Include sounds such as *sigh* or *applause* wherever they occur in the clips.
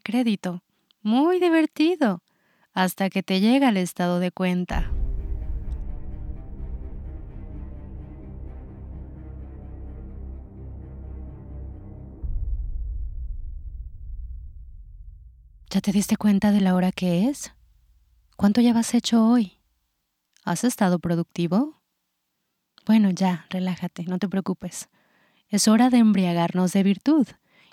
crédito. Muy divertido. Hasta que te llega el estado de cuenta. ¿Ya te diste cuenta de la hora que es? ¿Cuánto llevas hecho hoy? ¿Has estado productivo? Bueno, ya, relájate, no te preocupes. Es hora de embriagarnos de virtud.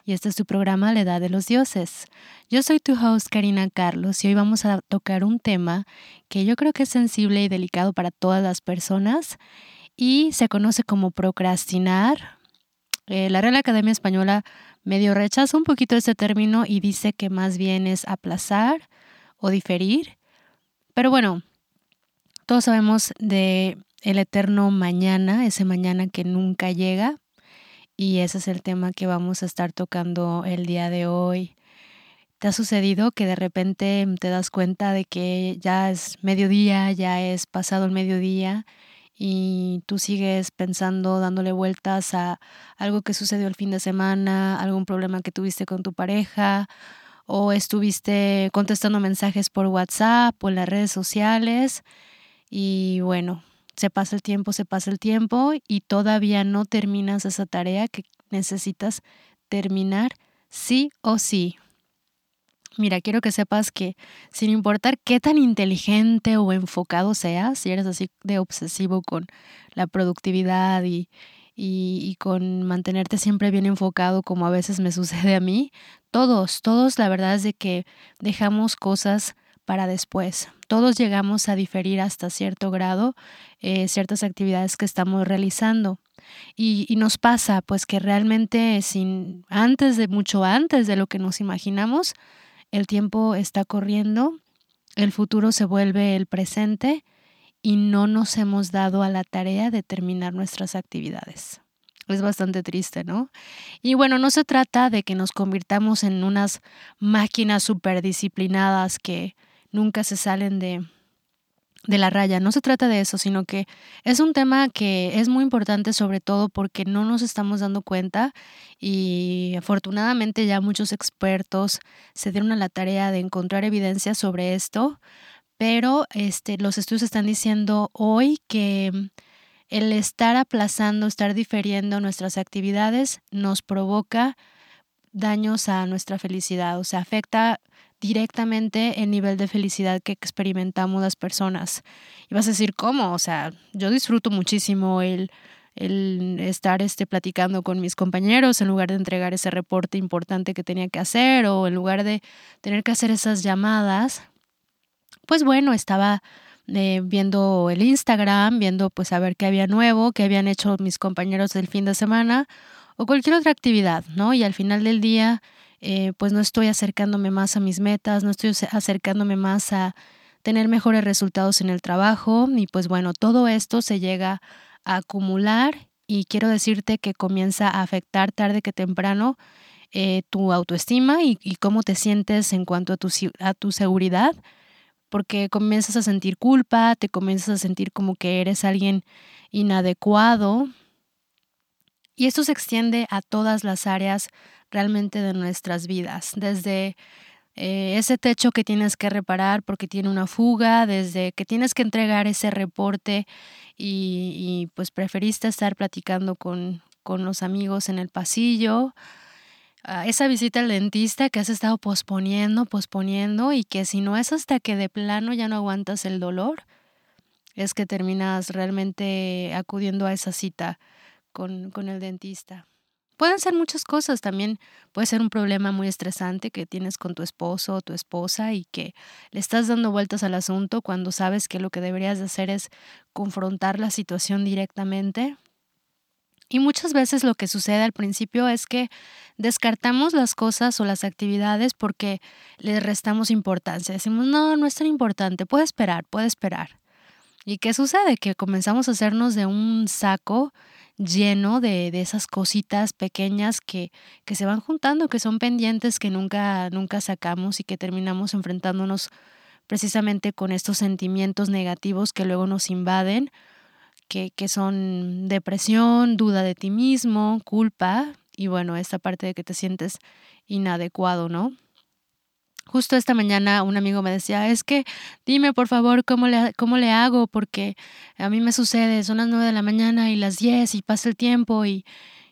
Y este es tu programa La Edad de los Dioses. Yo soy tu host Karina Carlos y hoy vamos a tocar un tema que yo creo que es sensible y delicado para todas las personas y se conoce como procrastinar. Eh, la Real Academia Española medio rechaza un poquito este término y dice que más bien es aplazar o diferir. Pero bueno, todos sabemos de el eterno mañana, ese mañana que nunca llega. Y ese es el tema que vamos a estar tocando el día de hoy. ¿Te ha sucedido que de repente te das cuenta de que ya es mediodía, ya es pasado el mediodía y tú sigues pensando, dándole vueltas a algo que sucedió el fin de semana, algún problema que tuviste con tu pareja o estuviste contestando mensajes por WhatsApp o en las redes sociales y bueno, se pasa el tiempo, se pasa el tiempo y todavía no terminas esa tarea que necesitas terminar sí o sí. Mira, quiero que sepas que sin importar qué tan inteligente o enfocado seas, si eres así de obsesivo con la productividad y, y, con mantenerte siempre bien enfocado como a veces me sucede a mí, todos, todos la verdad es de que dejamos cosas para después. Todos llegamos a diferir hasta cierto grado eh, ciertas actividades que estamos realizando. Y, nos pasa pues que realmente sin antes de mucho antes de lo que nos imaginamos, el tiempo está corriendo, el futuro se vuelve el presente y no nos hemos dado a la tarea de terminar nuestras actividades. Es bastante triste, ¿no? Y bueno, no se trata de que nos convirtamos en unas máquinas superdisciplinadas que nunca se salen de, de la raya. No se trata de eso, sino que es un tema que es muy importante sobre todo porque no nos estamos dando cuenta y afortunadamente ya muchos expertos se dieron a la tarea de encontrar evidencia sobre esto, pero este, los estudios están diciendo hoy que el estar aplazando, estar difiriendo nuestras actividades nos provoca daños a nuestra felicidad, o sea, afecta directamente el nivel de felicidad que experimentamos las personas. Y vas a decir, ¿cómo? O sea, yo disfruto muchísimo el, el estar este, platicando con mis compañeros en lugar de entregar ese reporte importante que tenía que hacer o en lugar de tener que hacer esas llamadas. Pues bueno, estaba eh, viendo el Instagram, viendo pues a ver qué había nuevo, qué habían hecho mis compañeros del fin de semana o cualquier otra actividad, ¿no? Y al final del día eh, pues no estoy acercándome más a mis metas, no estoy acercándome más a tener mejores resultados en el trabajo y pues bueno, todo esto se llega a acumular y quiero decirte que comienza a afectar tarde que temprano eh, tu autoestima y, cómo te sientes en cuanto a tu, a tu seguridad, porque comienzas a sentir culpa, te comienzas a sentir como que eres alguien inadecuado. Y esto se extiende a todas las áreas realmente de nuestras vidas, desde eh, ese techo que tienes que reparar porque tiene una fuga, desde que tienes que entregar ese reporte y, pues preferiste estar platicando con, con los amigos en el pasillo, esa visita al dentista que has estado posponiendo, posponiendo y que si no es hasta que de plano ya no aguantas el dolor, es que terminas realmente acudiendo a esa cita con, el dentista. Pueden ser muchas cosas, también puede ser un problema muy estresante que tienes con tu esposo o tu esposa y que le estás dando vueltas al asunto cuando sabes que lo que deberías de hacer es confrontar la situación directamente. Y muchas veces lo que sucede al principio es que descartamos las cosas o las actividades porque le restamos importancia. Decimos, no, no es tan importante, puede esperar, puede esperar. ¿Y qué sucede? Que comenzamos a hacernos de un saco lleno de, de esas cositas pequeñas que, que se van juntando, que son pendientes que nunca, nunca sacamos y que terminamos enfrentándonos precisamente con estos sentimientos negativos que luego nos invaden, que, que son depresión, duda de ti mismo, culpa y bueno, esta parte de que te sientes inadecuado, ¿no? Justo esta mañana un amigo me decía, es que dime por favor cómo le, cómo le hago, porque a mí me sucede, son las nueve de la mañana y las diez y pasa el tiempo y,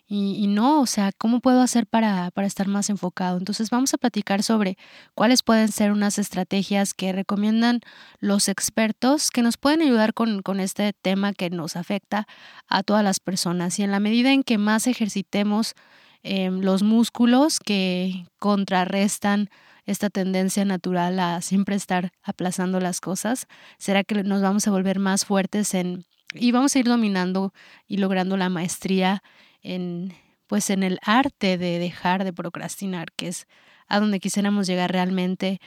y, no, o sea, ¿cómo puedo hacer para, para estar más enfocado? Entonces vamos a platicar sobre cuáles pueden ser unas estrategias que recomiendan los expertos que nos pueden ayudar con, con este tema que nos afecta a todas las personas. Y en la medida en que más ejercitemos em, los músculos que contrarrestan esta tendencia natural a siempre estar aplazando las cosas, será que nos vamos a volver más fuertes en y vamos a ir dominando y logrando la maestría en pues en el arte de dejar de procrastinar, que es a donde quisiéramos llegar realmente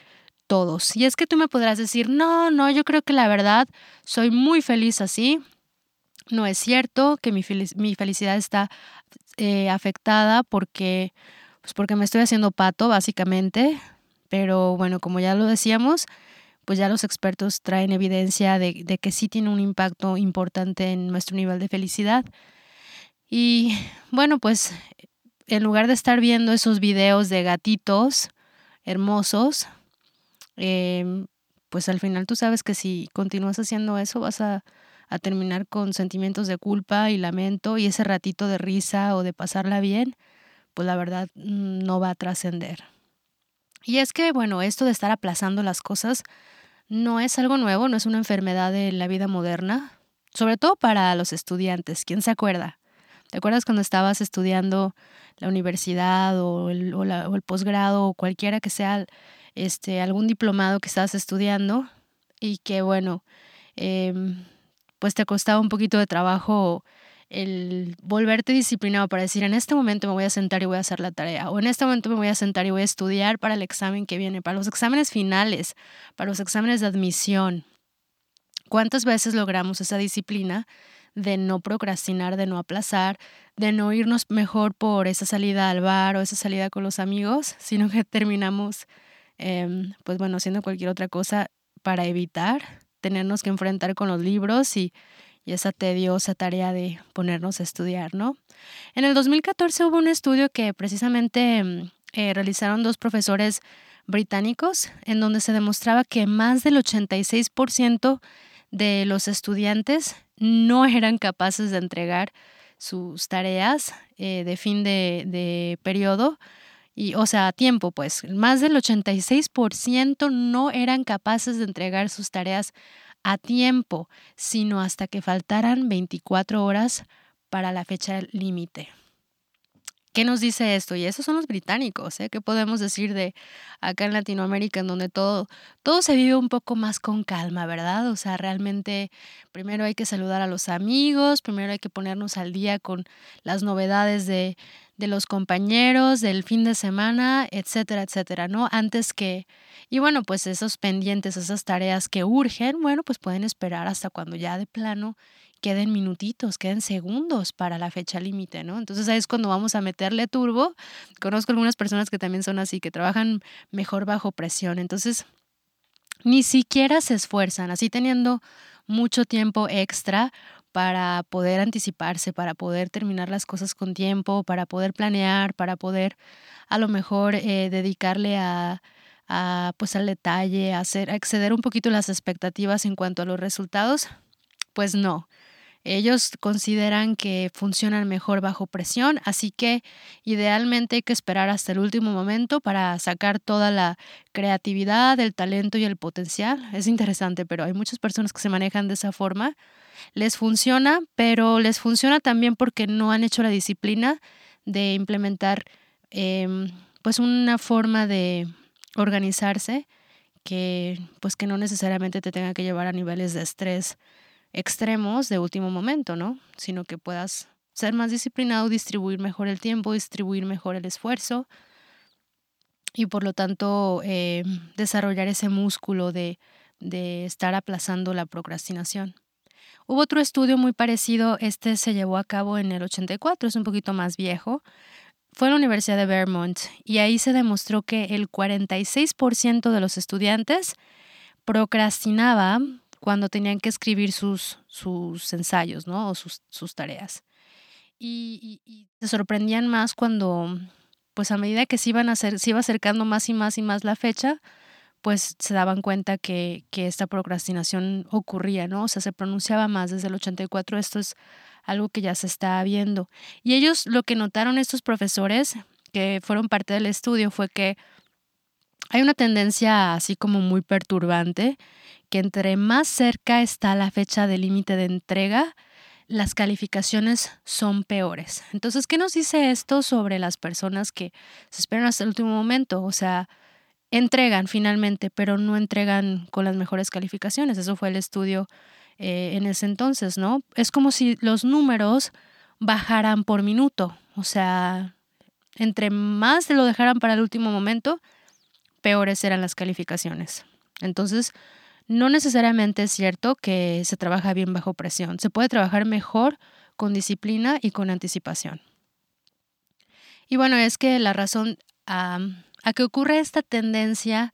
todos. Y es que tú me podrás decir, no, no, yo creo que la verdad soy muy feliz así. No es cierto que mi, mi felicidad está eh, afectada porque, pues porque me estoy haciendo pato, básicamente. Pero bueno, como ya lo decíamos, pues ya los expertos traen evidencia de, que sí tiene un impacto importante en nuestro nivel de felicidad. Y bueno, pues en lugar de estar viendo esos videos de gatitos hermosos, em, pues al final tú sabes que si continúas haciendo eso vas a, a terminar con sentimientos de culpa y lamento y ese ratito de risa o de pasarla bien, pues la verdad mm, no va a trascender. Y es que, bueno, esto de estar aplazando las cosas no es algo nuevo, no es una enfermedad de la vida moderna, sobre todo para los estudiantes. ¿Quién se acuerda? ¿Te acuerdas cuando estabas estudiando la universidad o el, o el posgrado o cualquiera que sea este, algún diplomado que estabas estudiando y que, bueno, em, pues te costaba un poquito de trabajo el volverte disciplinado para decir, en este momento me voy a sentar y voy a hacer la tarea, o en este momento me voy a sentar y voy a estudiar para el examen que viene, para los exámenes finales, para los exámenes de admisión. ¿Cuántas veces logramos esa disciplina de no procrastinar, de no aplazar, de no irnos mejor por esa salida al bar o esa salida con los amigos, sino que terminamos, em, pues bueno, haciendo cualquier otra cosa para evitar tenernos que enfrentar con los libros y, y esa tediosa tarea de ponernos a estudiar, ¿no? En el 2014 hubo un estudio que precisamente eh, realizaron dos profesores británicos en donde se demostraba que más del 86% de los estudiantes no eran capaces de entregar sus tareas eh, de fin de, de periodo, y, o sea, a tiempo, pues más del 86% no eran capaces de entregar sus tareas a tiempo, sino hasta que faltaran 24 horas para la fecha límite. ¿Qué nos dice esto? Y esos son los británicos, ¿eh? ¿Qué podemos decir de acá en Latinoamérica, en donde todo, todo se vive un poco más con calma, ¿verdad? O sea, realmente primero hay que saludar a los amigos, primero hay que ponernos al día con las novedades de, de los compañeros, del fin de semana, etcétera, etcétera, ¿no? Antes que, y bueno, pues esos pendientes, esas tareas que urgen, bueno, pues pueden esperar hasta cuando ya de plano queden minutitos, queden segundos para la fecha límite, ¿no? Entonces ahí es cuando vamos a meterle turbo. Conozco algunas personas que también son así, que trabajan mejor bajo presión. Entonces, ni siquiera se esfuerzan, así teniendo mucho tiempo extra para poder anticiparse, para poder terminar las cosas con tiempo, para poder planear, para poder a lo mejor eh, dedicarle a, a, pues al detalle, a hacer, a exceder un poquito las expectativas en cuanto a los resultados, pues no. Ellos consideran que funcionan mejor bajo presión, así que idealmente hay que esperar hasta el último momento para sacar toda la creatividad, el talento y el potencial. Es interesante, pero hay muchas personas que se manejan de esa forma. Les funciona, pero les funciona también porque no han hecho la disciplina de implementar em, pues una forma de organizarse que pues que no necesariamente te tenga que llevar a niveles de estrés extremos de último momento, ¿no? Sino que puedas ser más disciplinado, distribuir mejor el tiempo, distribuir mejor el esfuerzo y por lo tanto eh, desarrollar ese músculo de, de estar aplazando la procrastinación. Hubo otro estudio muy parecido, este se llevó a cabo en el 84, es un poquito más viejo, fue en la Universidad de Vermont y ahí se demostró que el 46% de los estudiantes procrastinaba cuando tenían que escribir sus, sus ensayos, ¿no? O sus, sus tareas. Y, se sorprendían más cuando, pues a medida que se, iban a se iba acercando más y más y más la fecha, pues se daban cuenta que, que esta procrastinación ocurría, ¿no? O sea, se pronunciaba más desde el 84, esto es algo que ya se está viendo. Y ellos lo que notaron estos profesores que fueron parte del estudio fue que hay una tendencia así como muy perturbante, que entre más cerca está la fecha de límite de entrega, las calificaciones son peores. Entonces, ¿qué nos dice esto sobre las personas que se esperan hasta el último momento? O sea, entregan finalmente, pero no entregan con las mejores calificaciones. Eso fue el estudio eh, en ese entonces, ¿no? Es como si los números bajaran por minuto. O sea, entre más se lo dejaran para el último momento, peores eran las calificaciones. Entonces, no necesariamente es cierto que se trabaja bien bajo presión. Se puede trabajar mejor con disciplina y con anticipación. Y bueno, es que la razón a, que ocurre esta tendencia,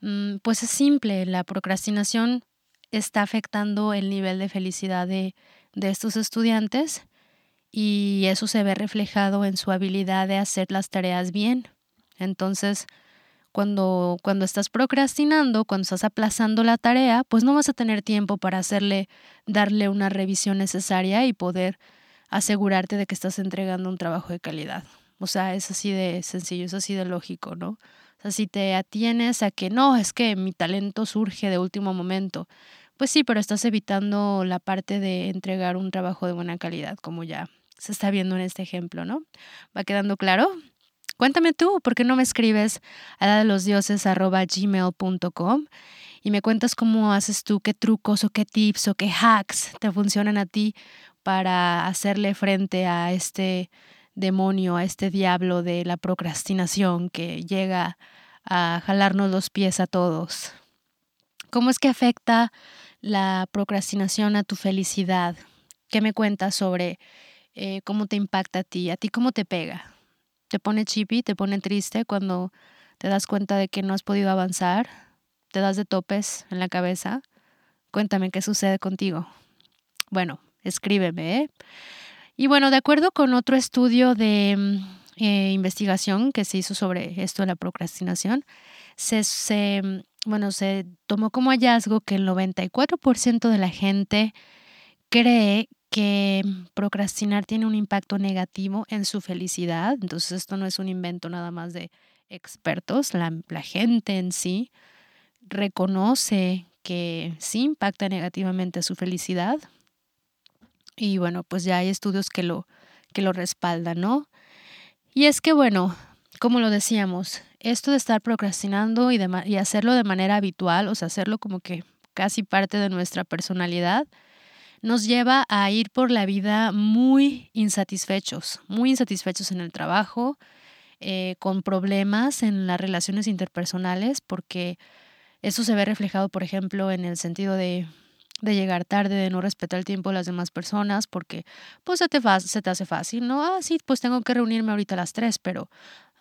mm, pues es simple. La procrastinación está afectando el nivel de felicidad de, de estos estudiantes y eso se ve reflejado en su habilidad de hacer las tareas bien. Entonces, cuando, cuando estás procrastinando, cuando estás aplazando la tarea, pues no vas a tener tiempo para hacerle, darle una revisión necesaria y poder asegurarte de que estás entregando un trabajo de calidad. O sea, es así de sencillo, es así de lógico, ¿no? O sea, si te atienes a que no, es que mi talento surge de último momento, pues sí, pero estás evitando la parte de entregar un trabajo de buena calidad, como ya se está viendo en este ejemplo, ¿no? ¿Va quedando claro? Cuéntame tú, ¿por qué no me escribes a la de los dioses gmail.com y me cuentas cómo haces tú, qué trucos o qué tips o qué hacks te funcionan a ti para hacerle frente a este demonio, a este diablo de la procrastinación que llega a jalarnos los pies a todos? ¿Cómo es que afecta la procrastinación a tu felicidad? ¿Qué me cuentas sobre eh, cómo te impacta a ti? ¿A ti cómo te pega? Te pone chippy, te pone triste cuando te das cuenta de que no has podido avanzar, te das de topes en la cabeza. Cuéntame qué sucede contigo. Bueno, escríbeme. ¿eh? Y bueno, de acuerdo con otro estudio de mm, eh, investigación que se hizo sobre esto de la procrastinación, se, se, mm, bueno, se tomó como hallazgo que el 94% de la gente cree que procrastinar tiene un impacto negativo en su felicidad. Entonces esto no es un invento nada más de expertos, la, gente en sí reconoce que sí impacta negativamente su felicidad. Y bueno, pues ya hay estudios que lo, que lo respaldan, ¿no? Y es que bueno, como lo decíamos, esto de estar procrastinando y, y hacerlo de manera habitual, o sea, hacerlo como que casi parte de nuestra personalidad, nos lleva a ir por la vida muy insatisfechos, muy insatisfechos en el trabajo, eh, con problemas en las relaciones interpersonales, porque eso se ve reflejado, por ejemplo, en el sentido de, llegar tarde, de no respetar el tiempo de las demás personas, porque pues se te, se te hace fácil, ¿no? Ah, sí, pues tengo que reunirme ahorita a las tres, pero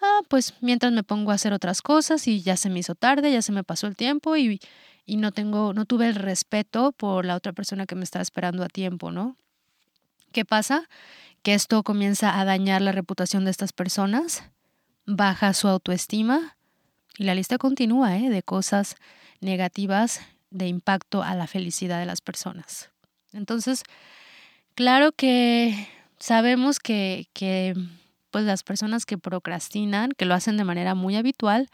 ah, pues mientras me pongo a hacer otras cosas y ya se me hizo tarde, ya se me pasó el tiempo y, y no tengo, no tuve el respeto por la otra persona que me estaba esperando a tiempo, ¿no? ¿Qué pasa? Que esto comienza a dañar la reputación de estas personas, baja su autoestima y la lista continúa ¿eh? de cosas negativas de impacto a la felicidad de las personas. Entonces, claro que sabemos que, que pues las personas que procrastinan, que lo hacen de manera muy habitual,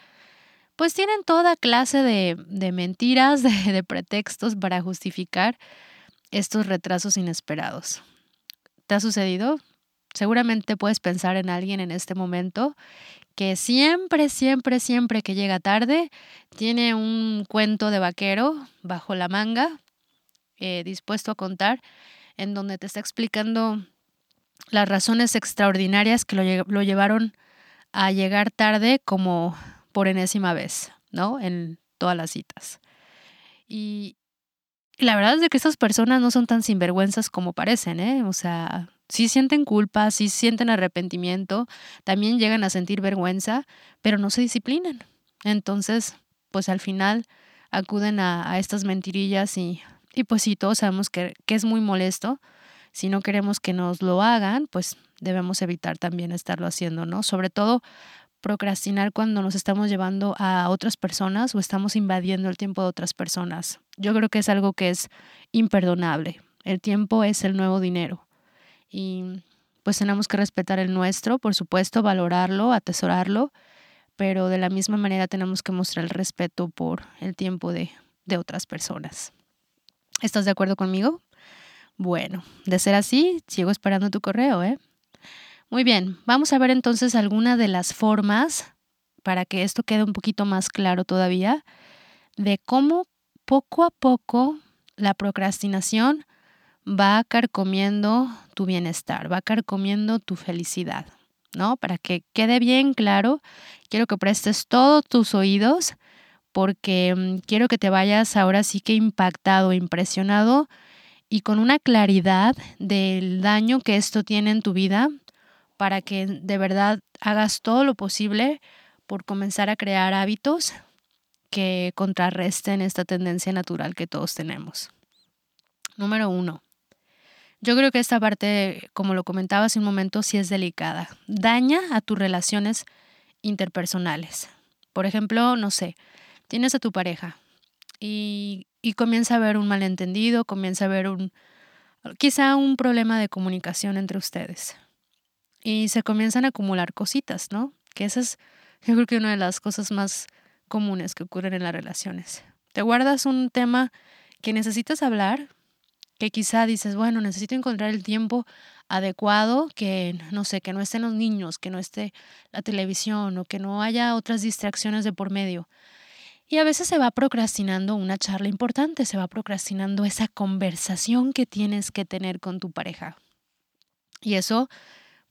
pues tienen toda clase de, de mentiras, *laughs* de, pretextos para justificar estos retrasos inesperados. ¿Te ha sucedido? Seguramente puedes pensar en alguien en este momento que siempre, siempre, siempre que llega tarde tiene un cuento de vaquero bajo la manga, eh, dispuesto a contar, en donde te está explicando las razones extraordinarias que lo, lo llevaron a llegar tarde como por enésima vez, ¿no? En todas las citas. Y la verdad es que estas personas no son tan sinvergüenzas como parecen, ¿eh? O sea, sí sienten culpa, sí sienten arrepentimiento, también llegan a sentir vergüenza, pero no se disciplinan. Entonces, pues al final acuden a, estas mentirillas y, y pues sí, todos sabemos que, que es muy molesto. Si no queremos que nos lo hagan, pues debemos evitar también estarlo haciendo, ¿no? Sobre todo procrastinar cuando nos estamos llevando a otras personas o estamos invadiendo el tiempo de otras personas. Yo creo que es algo que es imperdonable. El tiempo es el nuevo dinero. Y pues tenemos que respetar el nuestro, por supuesto, valorarlo, atesorarlo, pero de la misma manera tenemos que mostrar el respeto por el tiempo de, de otras personas. ¿Estás de acuerdo conmigo? Bueno, de ser así, sigo esperando tu correo, ¿eh? Muy bien, vamos a ver entonces alguna de las formas, para que esto quede un poquito más claro todavía, de cómo poco a poco la procrastinación va carcomiendo tu bienestar, va carcomiendo tu felicidad, ¿no? Para que quede bien claro, quiero que prestes todos tus oídos porque mm, quiero que te vayas ahora sí que impactado, impresionado y con una claridad del daño que esto tiene en tu vida para que de verdad hagas todo lo posible por comenzar a crear hábitos que contrarresten esta tendencia natural que todos tenemos. Número uno, yo creo que esta parte, como lo comentaba hace un momento, sí es delicada. Daña a tus relaciones interpersonales. Por ejemplo, no sé, tienes a tu pareja y, y comienza a haber un malentendido, comienza a haber un, quizá un problema de comunicación entre ustedes. Y se comienzan a acumular cositas, ¿no? Que esa es, yo creo que una de las cosas más comunes que ocurren en las relaciones. Te guardas un tema que necesitas hablar, que quizá dices, bueno, necesito encontrar el tiempo adecuado, que no sé, que no estén los niños, que no esté la televisión o que no haya otras distracciones de por medio. Y a veces se va procrastinando una charla importante, se va procrastinando esa conversación que tienes que tener con tu pareja. Y eso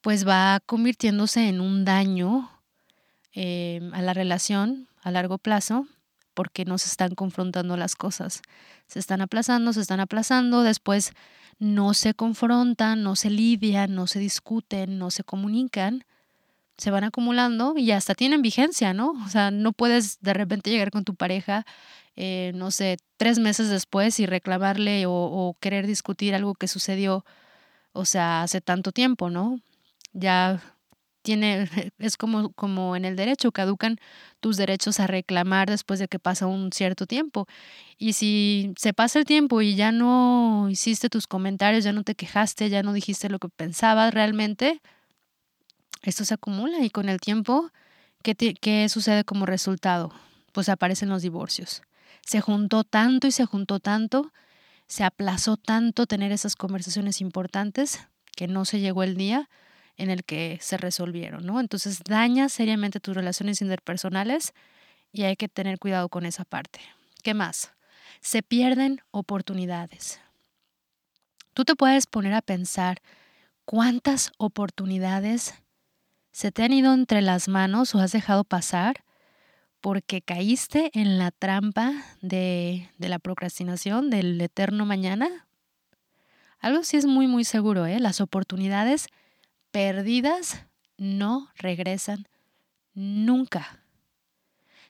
pues va convirtiéndose en un daño eh, a la relación a largo plazo porque no se están confrontando las cosas. Se están aplazando, se están aplazando, después no se confrontan, no se lidian, no se discuten, no se comunican, se van acumulando y hasta tienen vigencia, ¿no? O sea, no puedes de repente llegar con tu pareja, eh, no sé, tres meses después y reclamarle o, o querer discutir algo que sucedió, o sea, hace tanto tiempo, ¿no? Ya tiene, *laughs* es como, como en el derecho, caducan tus derechos a reclamar después de que pasa un cierto tiempo. Y si se pasa el tiempo y ya no hiciste tus comentarios, ya no te quejaste, ya no dijiste lo que pensabas realmente, esto se acumula y con el tiempo, ¿qué, qué sucede como resultado? Pues aparecen los divorcios. Se juntó tanto y se juntó tanto, se aplazó tanto tener esas conversaciones importantes que no se llegó el día en el que se resolvieron, ¿no? Entonces daña seriamente tus relaciones interpersonales y hay que tener cuidado con esa parte. ¿Qué más? Se pierden oportunidades. Tú te puedes poner a pensar cuántas oportunidades se te han ido entre las manos o has dejado pasar porque caíste en la trampa de, de la procrastinación, del eterno mañana. Algo sí es muy, muy seguro, ¿eh? Las oportunidades perdidas no regresan nunca.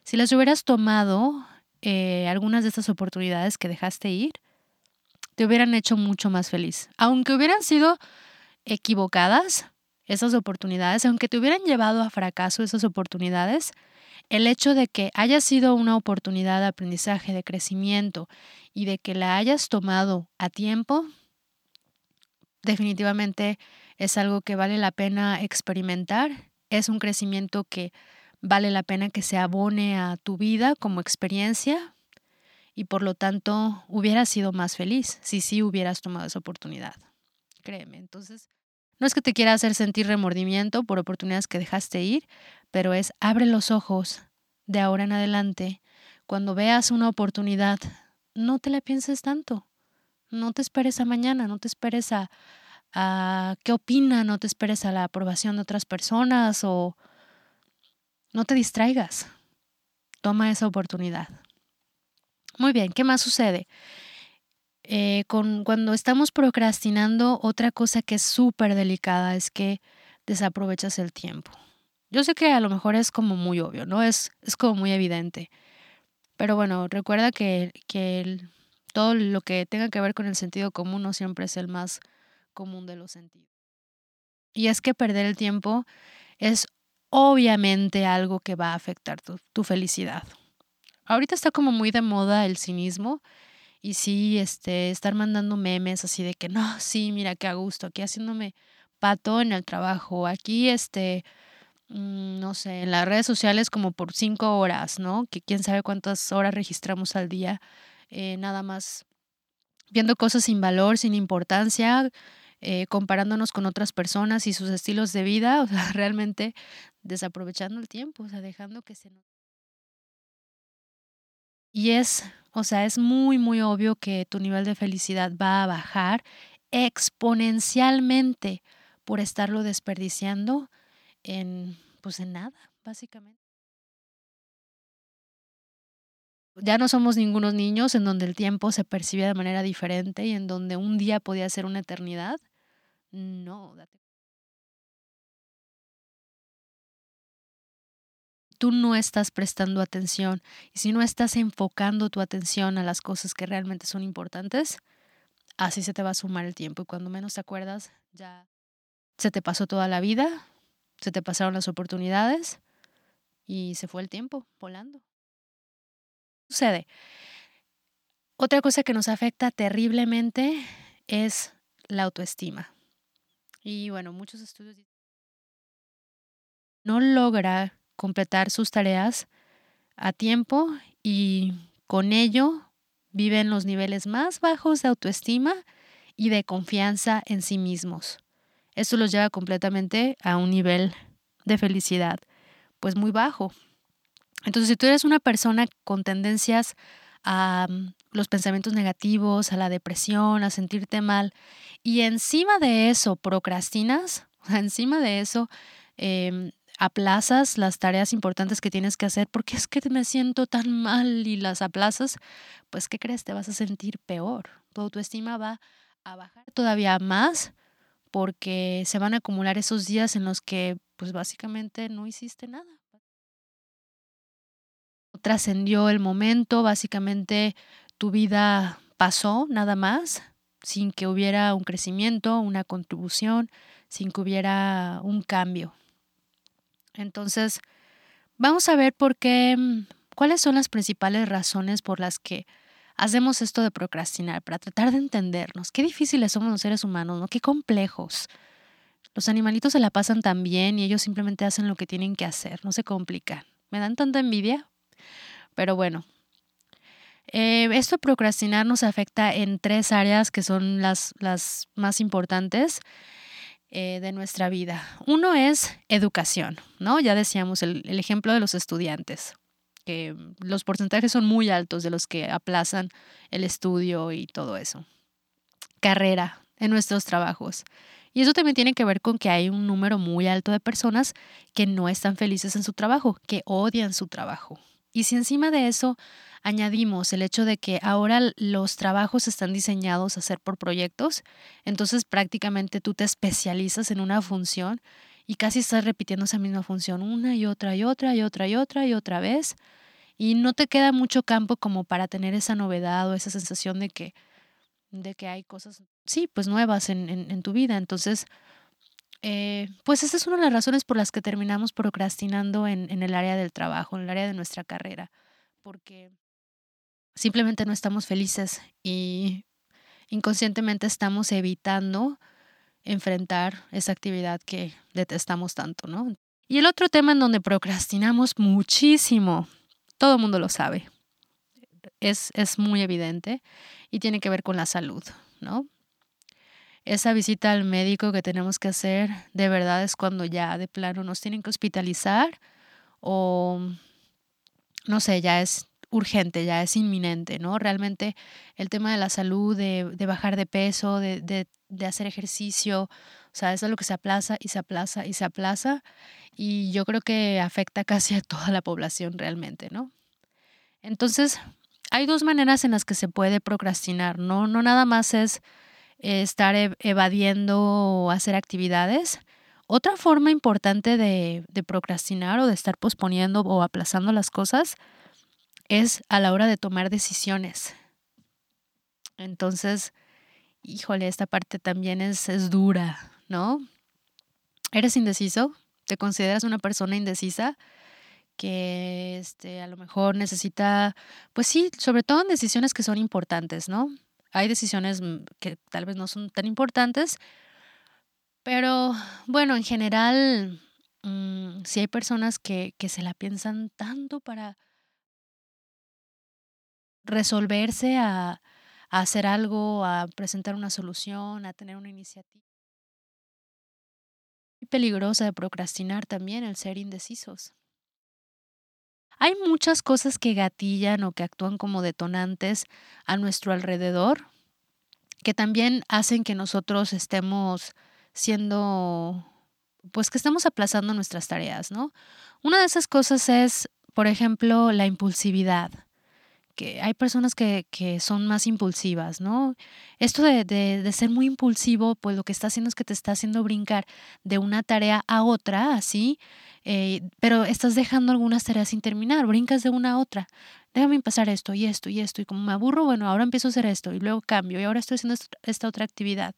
Si las hubieras tomado, eh, algunas de estas oportunidades que dejaste ir, te hubieran hecho mucho más feliz. Aunque hubieran sido equivocadas esas oportunidades, aunque te hubieran llevado a fracaso esas oportunidades, el hecho de que haya sido una oportunidad de aprendizaje, de crecimiento y de que la hayas tomado a tiempo, definitivamente es algo que vale la pena experimentar, es un crecimiento que vale la pena que se abone a tu vida como experiencia y por lo tanto hubieras sido más feliz si sí hubieras tomado esa oportunidad. Créeme, entonces no es que te quiera hacer sentir remordimiento por oportunidades que dejaste ir, pero es abre los ojos de ahora en adelante. Cuando veas una oportunidad, no te la pienses tanto. No te esperes a mañana, no te esperes a, a qué opinan, no te esperes a la aprobación de otras personas o no te distraigas. Toma esa oportunidad. Muy bien, ¿qué más sucede? Eh, con, cuando estamos procrastinando, otra cosa que es súper delicada es que desaprovechas el tiempo. Yo sé que a lo mejor es como muy obvio, ¿no? Es, es como muy evidente. Pero bueno, recuerda que, que todo lo que tenga que ver con el sentido común no siempre es el más común de los sentidos. Y es que perder el tiempo es obviamente algo que va a afectar tu, felicidad. Ahorita está como muy de moda el cinismo y sí, este, estar mandando memes así de que no, sí, mira qué a gusto, aquí haciéndome pato en el trabajo, aquí este, mm, no sé, en las redes sociales como por cinco horas, ¿no? Que quién sabe cuántas horas registramos al día, eh, nada más viendo cosas sin valor, sin importancia, eh, comparándonos con otras personas y sus estilos de vida, o sea, *laughs* realmente desaprovechando el tiempo, o sea, dejando que se nos... Y es, o sea, es muy, muy obvio que tu nivel de felicidad va a bajar exponencialmente por estarlo desperdiciando en, pues en nada, básicamente. Ya no somos ningunos niños en donde el tiempo se percibe de manera diferente y en donde un día podía ser una eternidad. No, date tú no estás prestando atención y si no estás enfocando tu atención a las cosas que realmente son importantes, así se te va a sumar el tiempo y cuando menos te acuerdas ya se te pasó toda la vida, se te pasaron las oportunidades y se fue el tiempo volando. Sucede. Otra cosa que nos afecta terriblemente es la autoestima. Y bueno, muchos estudios no logra completar sus tareas a tiempo y con ello viven los niveles más bajos de autoestima y de confianza en sí mismos. Esto los lleva completamente a un nivel de felicidad pues muy bajo. Entonces, si tú eres una persona con tendencias a mm, los pensamientos negativos, a la depresión, a sentirte mal, y encima de eso procrastinas, encima de eso eh, aplazas las tareas importantes que tienes que hacer porque es que me siento tan mal y las aplazas, pues ¿qué crees? Te vas a sentir peor. Tu autoestima va a bajar todavía más porque se van a acumular esos días en los que pues básicamente no hiciste nada. Trascendió el momento, básicamente tu vida pasó nada más, sin que hubiera un crecimiento, una contribución, sin que hubiera un cambio. Entonces, vamos a ver por qué, cuáles son las principales razones por las que hacemos esto de procrastinar, para tratar de entendernos. Qué difíciles somos los seres humanos, ¿no? Qué complejos. Los animalitos se la pasan tan bien y ellos simplemente hacen lo que tienen que hacer, no se complican. Me dan tanta envidia. Pero bueno, eh, esto procrastinar nos afecta en tres áreas que son las, las más importantes. Eh, de nuestra vida. Uno es educación, ¿no? Ya decíamos el, el ejemplo de los estudiantes, que los porcentajes son muy altos de los que aplazan el estudio y todo eso. Carrera en nuestros trabajos. Y eso también tiene que ver con que hay un número muy alto de personas que no están felices en su trabajo, que odian su trabajo. Y si encima de eso añadimos el hecho de que ahora los trabajos están diseñados a ser por proyectos, entonces prácticamente tú te especializas en una función y casi estás repitiendo esa misma función una y otra y otra y otra y otra y otra vez y no te queda mucho campo como para tener esa novedad o esa sensación de que, de que hay cosas, sí, pues nuevas en, en, tu vida. Entonces, eh, pues esa es una de las razones por las que terminamos procrastinando en, en el área del trabajo, en el área de nuestra carrera, porque simplemente no estamos felices y inconscientemente estamos evitando enfrentar esa actividad que detestamos tanto, ¿no? Y el otro tema en donde procrastinamos muchísimo, todo el mundo lo sabe, es, es muy evidente y tiene que ver con la salud, ¿no? Esa visita al médico que tenemos que hacer de verdad es cuando ya de plano nos tienen que hospitalizar o no sé, ya es urgente, ya es inminente, ¿no? Realmente el tema de la salud, de, de bajar de peso, de, de, de, hacer ejercicio, o sea, es algo que se aplaza y se aplaza y se aplaza y yo creo que afecta *laughs* casi a toda la población realmente, ¿no? Entonces, hay dos maneras en las que se puede procrastinar, ¿no? No nada más es estar evadiendo o hacer actividades. Otra forma importante de, procrastinar o de estar posponiendo o aplazando las cosas es a la hora de tomar decisiones. Entonces, híjole, esta parte también es, es dura, ¿no? ¿Eres indeciso? te consideras una persona indecisa que este, a lo mejor necesita, pues sí, sobre todo en decisiones que son importantes, ¿no? Hay decisiones mm, que tal vez no son tan importantes, pero bueno, en general, mm, si hay personas que, que se la piensan tanto para resolverse a, a hacer algo, a presentar una solución, a tener una iniciativa. Y peligrosa de procrastinar también el ser indecisos. Hay muchas cosas que gatillan o que actúan como detonantes a nuestro alrededor que también hacen que nosotros estemos siendo, pues que estemos aplazando nuestras tareas, ¿no? Una de esas cosas es, por ejemplo, la impulsividad que hay personas que, que son más impulsivas, ¿no? Esto de, de, ser muy impulsivo, pues lo que está haciendo es que te está haciendo brincar de una tarea a otra, así, eh, pero estás dejando algunas tareas sin terminar, brincas de una a otra. Déjame pasar esto y esto y esto, y como me aburro, bueno, ahora empiezo a hacer esto y luego cambio y ahora estoy haciendo esta otra actividad.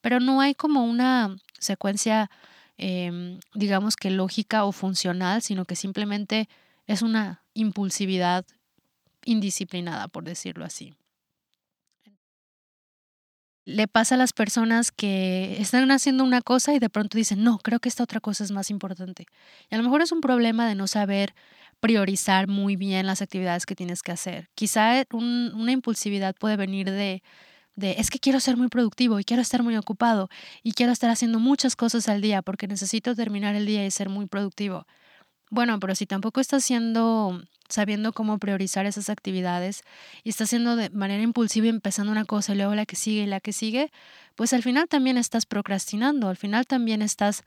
Pero no hay como una secuencia, em, digamos que lógica o funcional, sino que simplemente es una impulsividad indisciplinada, por decirlo así. Le pasa a las personas que están haciendo una cosa y de pronto dicen, no, creo que esta otra cosa es más importante. Y a lo mejor es un problema de no saber priorizar muy bien las actividades que tienes que hacer. Quizá una impulsividad puede venir de, de, es que quiero ser muy productivo y quiero estar muy ocupado y quiero estar haciendo muchas cosas al día porque necesito terminar el día y ser muy productivo. Bueno, pero si tampoco estás haciendo sabiendo cómo priorizar esas actividades y estás haciendo de manera impulsiva empezando una cosa y luego la que sigue y la que sigue, pues al final también estás procrastinando, al final también estás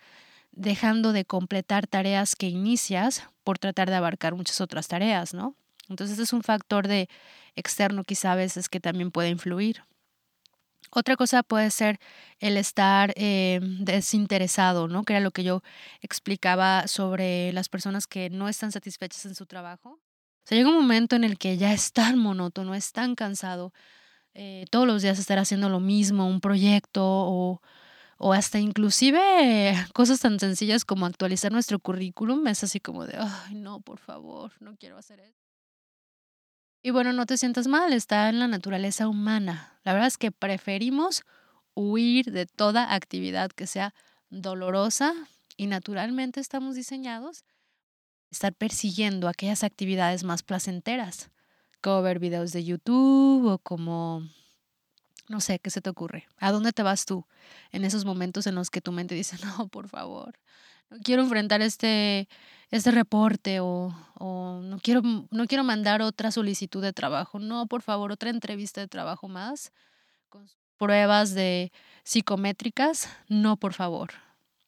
dejando de completar tareas que inicias por tratar de abarcar muchas otras tareas, ¿no? Entonces es un factor de externo quizá a veces que también puede influir. Otra cosa puede ser el estar eh, desinteresado, ¿no? Que era lo que yo explicaba sobre las personas que no están satisfechas en su trabajo. O llega un momento en el que ya es tan monótono, es tan cansado, eh, todos los días estar haciendo lo mismo, un proyecto o, o hasta inclusive cosas tan sencillas como actualizar nuestro currículum, es así como de, ay, no, por favor, no quiero hacer eso. Y bueno, no te sientas mal, está en la naturaleza humana. La verdad es que preferimos huir de toda actividad que sea dolorosa y naturalmente estamos diseñados estar persiguiendo aquellas actividades más placenteras, como ver videos de YouTube o como, no sé, ¿qué se te ocurre? ¿A dónde te vas tú en esos momentos en los que tu mente dice, *laughs* no, por favor, quiero enfrentar este, este reporte o, o no, quiero, no quiero mandar otra solicitud de trabajo. No, por favor, otra entrevista de trabajo más con pruebas de psicométricas. No, por favor.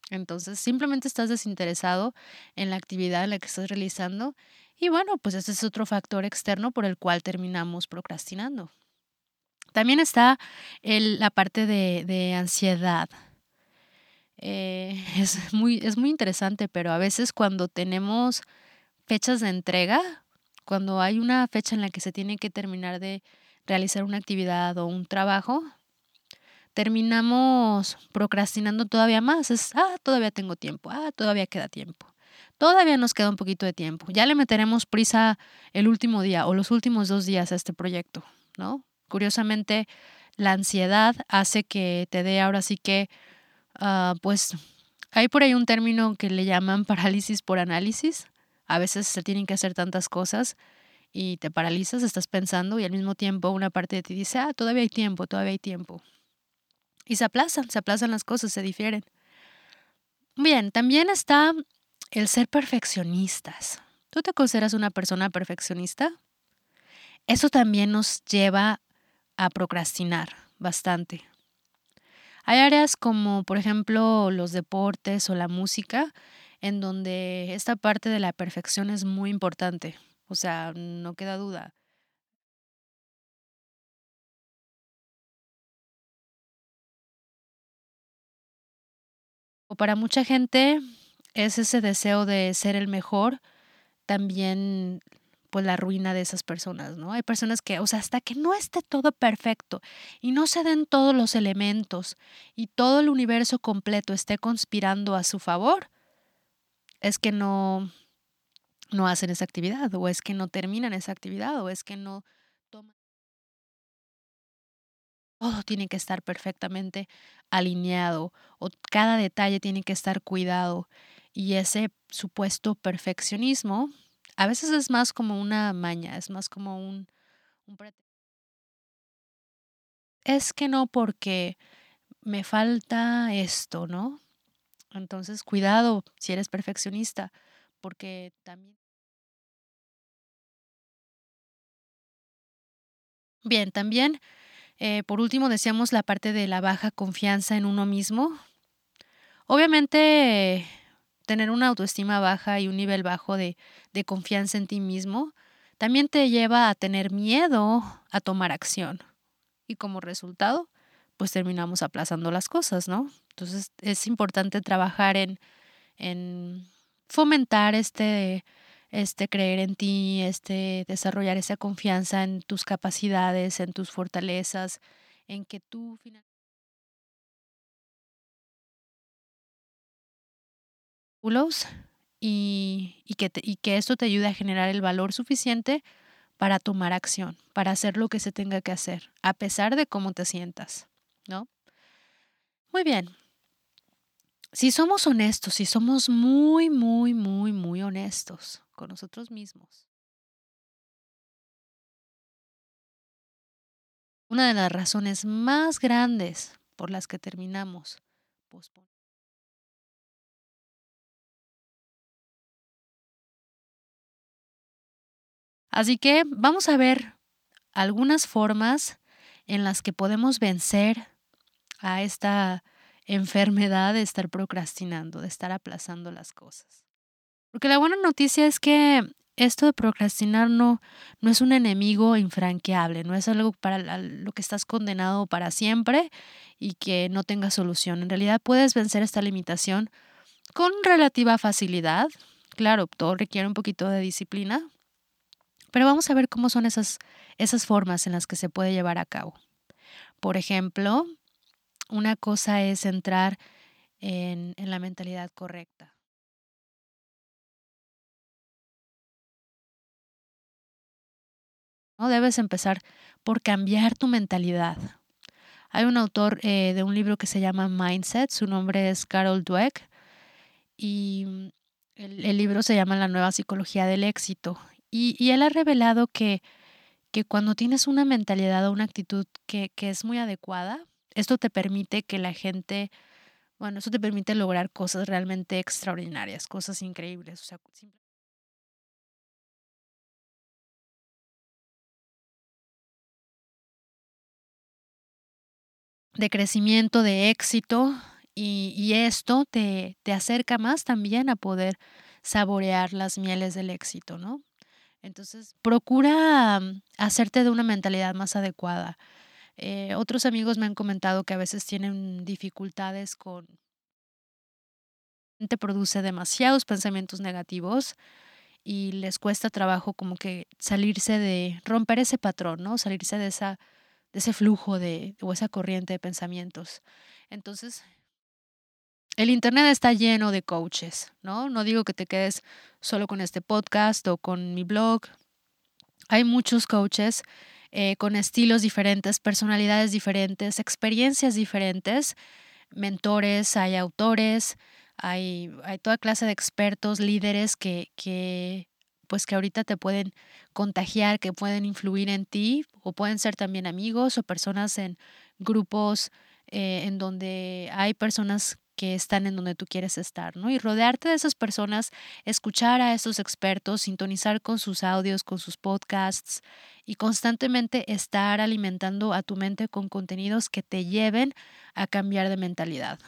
Entonces, simplemente estás desinteresado en la actividad en la que estás realizando y bueno, pues ese es otro factor externo por el cual terminamos procrastinando. También está el, la parte de, de ansiedad. Eh, *laughs* es, muy, es muy interesante, pero a veces cuando tenemos fechas de entrega, cuando hay una fecha en la que se tiene que terminar de realizar una actividad o un trabajo, terminamos procrastinando todavía más. Es, ah, todavía tengo tiempo, ah, todavía queda tiempo. Todavía nos queda un poquito de tiempo. Ya le meteremos prisa el último día o los últimos dos días a este proyecto, ¿no? Curiosamente, la ansiedad hace que te dé ahora sí que Ah, pues hay por ahí un término que le llaman parálisis por análisis. A veces se tienen que hacer tantas cosas y te paralizas, estás pensando y al mismo tiempo una parte de ti dice, ah, todavía hay tiempo, todavía hay tiempo. Y se aplazan, se aplazan las cosas, se difieren. Bien, también está el ser perfeccionistas. ¿Tú te consideras una persona perfeccionista? Eso también nos lleva a procrastinar bastante. Hay áreas como, por ejemplo, los deportes o la música, en donde esta parte de la perfección es muy importante. O sea, no queda duda. O para mucha gente es ese deseo de ser el mejor, también pues la ruina de esas personas, ¿no? Hay personas que, o sea, hasta que no esté todo perfecto y no se den todos los elementos y todo el universo completo esté conspirando a su favor, es que no, no hacen esa actividad, o es que no terminan esa actividad, o es que no toman. Todo tiene que estar perfectamente alineado, o cada detalle tiene que estar cuidado. Y ese supuesto perfeccionismo a veces es más como una maña, es más como un, es que no porque me falta esto, ¿no? Entonces, cuidado si eres perfeccionista, porque también... Bien, también, eh, por último, decíamos la parte de la baja confianza en uno mismo. Obviamente, tener una autoestima baja y un nivel bajo de, de confianza en ti mismo también te lleva a tener miedo a tomar acción. Y como resultado, pues terminamos aplazando las cosas, ¿no? Entonces es importante trabajar en, en fomentar este, este creer en ti, este desarrollar esa confianza en tus capacidades, en tus fortalezas, en que tú y, que esto te ayude a generar el valor suficiente para tomar acción, para hacer lo que se tenga que hacer, a pesar de cómo te sientas, ¿no? Muy bien. Si somos honestos, si somos muy, muy, muy, muy honestos con nosotros mismos, una de las razones más grandes por las que terminamos posponiendo Así que vamos a ver algunas formas en las que podemos vencer a esta enfermedad de estar procrastinando, de estar aplazando las cosas. Porque la buena noticia es que esto de procrastinar no, no es un enemigo infranqueable, no es algo para lo que estás condenado para siempre y que no tenga solución. En realidad puedes vencer esta limitación con relativa facilidad. Claro, todo requiere un poquito de disciplina, pero vamos a ver cómo son esas, esas formas en las que se puede llevar a cabo. Por ejemplo, una cosa es entrar en, en la mentalidad correcta. ¿no? Debes empezar por cambiar tu mentalidad. Hay un autor eh, de un libro que se llama Mindset, su nombre es Carol Dweck, y el, el, libro se llama La nueva psicología del éxito. Y, él ha revelado que, que cuando tienes una mentalidad o una actitud que, que es muy adecuada, esto te permite que la gente, bueno, eso te permite lograr cosas realmente extraordinarias, cosas increíbles. O sea, de crecimiento, de éxito, y, y esto te, te acerca más también a poder saborear las mieles del éxito, ¿no? Entonces, procura mm, hacerte de una mentalidad más adecuada. Eh, otros amigos me han comentado que a veces tienen dificultades con... te produce demasiados pensamientos negativos y les cuesta trabajo como que salirse de romper ese patrón, ¿no? Salirse de esa de ese flujo de o esa corriente de pensamientos. Entonces, el Internet está lleno de coaches, ¿no? No digo que te quedes solo con este podcast o con mi blog. Hay muchos coaches eh, con estilos diferentes, personalidades diferentes, experiencias diferentes, mentores, hay autores, hay, toda clase de expertos, líderes que, que, pues que ahorita te pueden contagiar, que pueden influir en ti, o pueden ser también amigos o personas en grupos eh, en donde hay personas que están en donde tú quieres estar, ¿no? Y rodearte de esas personas, escuchar a esos expertos, sintonizar con sus audios, con sus podcasts y constantemente estar alimentando a tu mente con contenidos que te lleven a cambiar de mentalidad.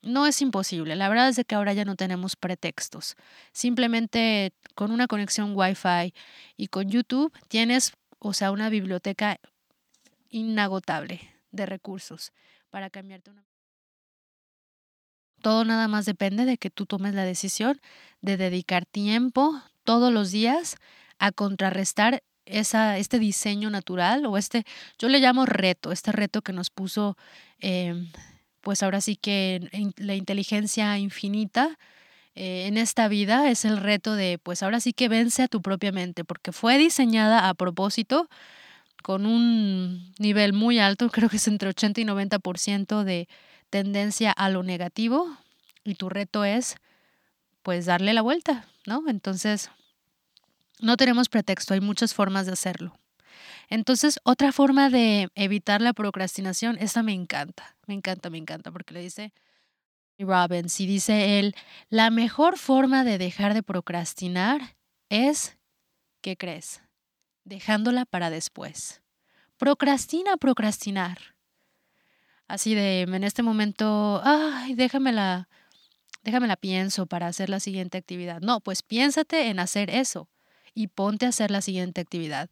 No es imposible, la verdad es de que ahora ya no tenemos pretextos. Simplemente con una conexión Wi-Fi y con YouTube tienes, o sea, una biblioteca inagotable de recursos para cambiarte una todo nada más depende de que tú tomes la decisión de dedicar tiempo todos los días a contrarrestar esa, este diseño natural o este, yo le llamo reto, este reto que nos puso, eh, pues ahora sí que la inteligencia infinita eh, en esta vida es el reto de, pues ahora sí que vence a tu propia mente, porque fue diseñada a propósito con un nivel muy alto, *laughs* creo que es entre 80 y 90% de tendencia a lo negativo, y tu reto es, pues, darle la vuelta, ¿no? Entonces, no tenemos pretexto, hay muchas formas de hacerlo. Entonces, otra forma de evitar la procrastinación, esta me encanta, me encanta, me encanta, porque le dice Robbins y dice él, la mejor forma de dejar de procrastinar es, ¿qué crees? Dejándola para después. Procrastina, procrastinar. Así de, en este momento, ay, déjamela, déjamela pienso para hacer la siguiente actividad. No, pues piénsate en hacer eso y ponte a hacer la siguiente actividad.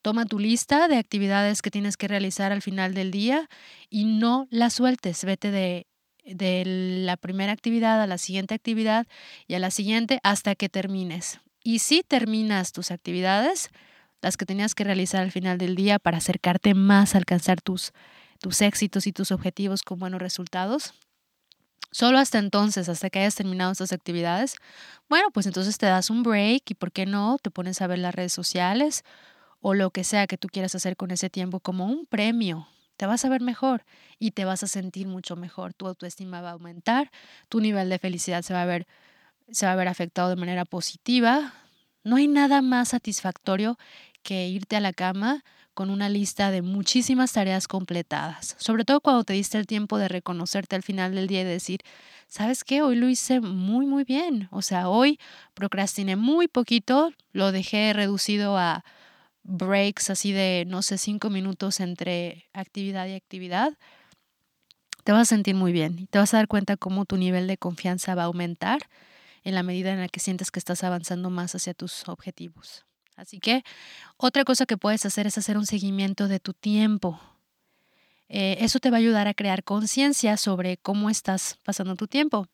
Toma tu lista de actividades que tienes que realizar al final del día y no la sueltes. Vete de, de la primera actividad a la siguiente actividad y a la siguiente hasta que termines. Y si terminas tus actividades, las que tenías que realizar al final del día para acercarte más a alcanzar tus, tus éxitos y tus objetivos con buenos resultados, Solo hasta entonces, hasta que hayas terminado estas actividades, bueno, pues entonces te das un break y, ¿por qué no? Te pones a ver las redes sociales o lo que sea que tú quieras hacer con ese tiempo como un premio. Te vas a ver mejor y te vas a sentir mucho mejor. Tu autoestima va a aumentar, tu nivel de felicidad se va a ver, se va a ver afectado de manera positiva. No hay nada más satisfactorio que irte a la cama con una lista de muchísimas tareas completadas, sobre todo cuando te diste el tiempo de reconocerte al final del día y decir, ¿sabes qué? Hoy lo hice muy, muy bien. O sea, hoy procrastiné muy poquito, lo dejé reducido a breaks así de, no sé, cinco minutos entre actividad y actividad. Te vas a sentir muy bien y te vas a dar cuenta cómo tu nivel de confianza va a aumentar en la medida en la que sientes que estás avanzando más hacia tus objetivos. Así que otra cosa que puedes hacer es hacer un seguimiento de tu tiempo. Eh, eso te va a ayudar a crear conciencia sobre cómo estás pasando tu tiempo.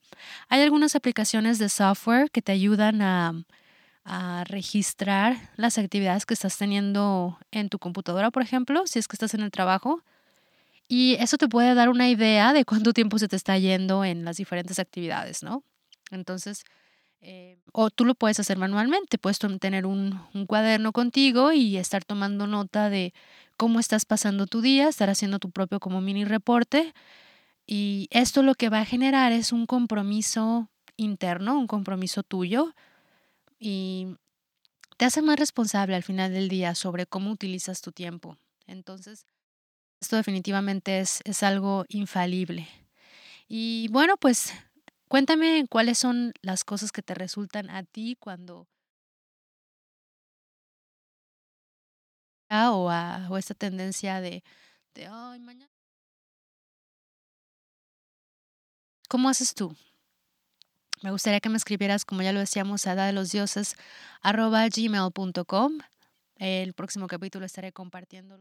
Hay algunas aplicaciones de software que te ayudan a, a registrar las actividades que estás teniendo en tu computadora, por ejemplo, si es que estás en el trabajo. Y eso te puede dar una idea de cuánto tiempo se te está yendo en las diferentes actividades, ¿no? Entonces, eh, o tú lo puedes hacer manualmente, puedes tener un, un, cuaderno contigo y estar tomando nota de cómo estás pasando tu día, estar haciendo tu propio como mini reporte. Y esto lo que va a generar es un compromiso interno, un compromiso tuyo y te hace más responsable al final del día sobre cómo utilizas tu tiempo. Entonces, esto definitivamente es, es algo infalible. Y bueno, pues Cuéntame cuáles son las cosas que te resultan a ti cuando o, a, o esta tendencia de, mañana. ¿Cómo haces tú? Me gustaría que me escribieras, como ya lo decíamos, a de los dioses gmail.com. El próximo capítulo estaré compartiendo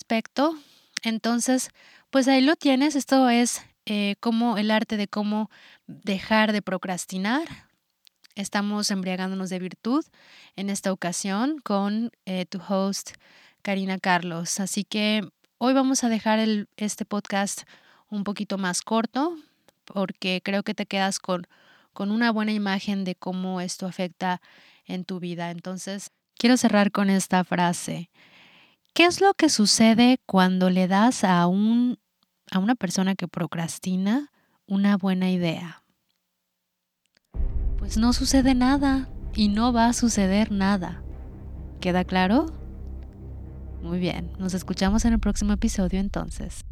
respecto. Entonces, pues ahí lo tienes. Esto es eh, el arte de cómo dejar de procrastinar. Estamos embriagándonos de virtud en esta ocasión con eh, tu host Karina Carlos. Así que hoy vamos a dejar este podcast un poquito más corto porque creo que te quedas con, con una buena imagen de cómo esto afecta en tu vida. Entonces, quiero cerrar con esta frase. ¿Qué es lo que sucede cuando le das a un a una persona que procrastina una buena idea? Pues no sucede nada y no va a suceder nada. ¿Queda claro? Muy bien, nos escuchamos en el próximo episodio entonces.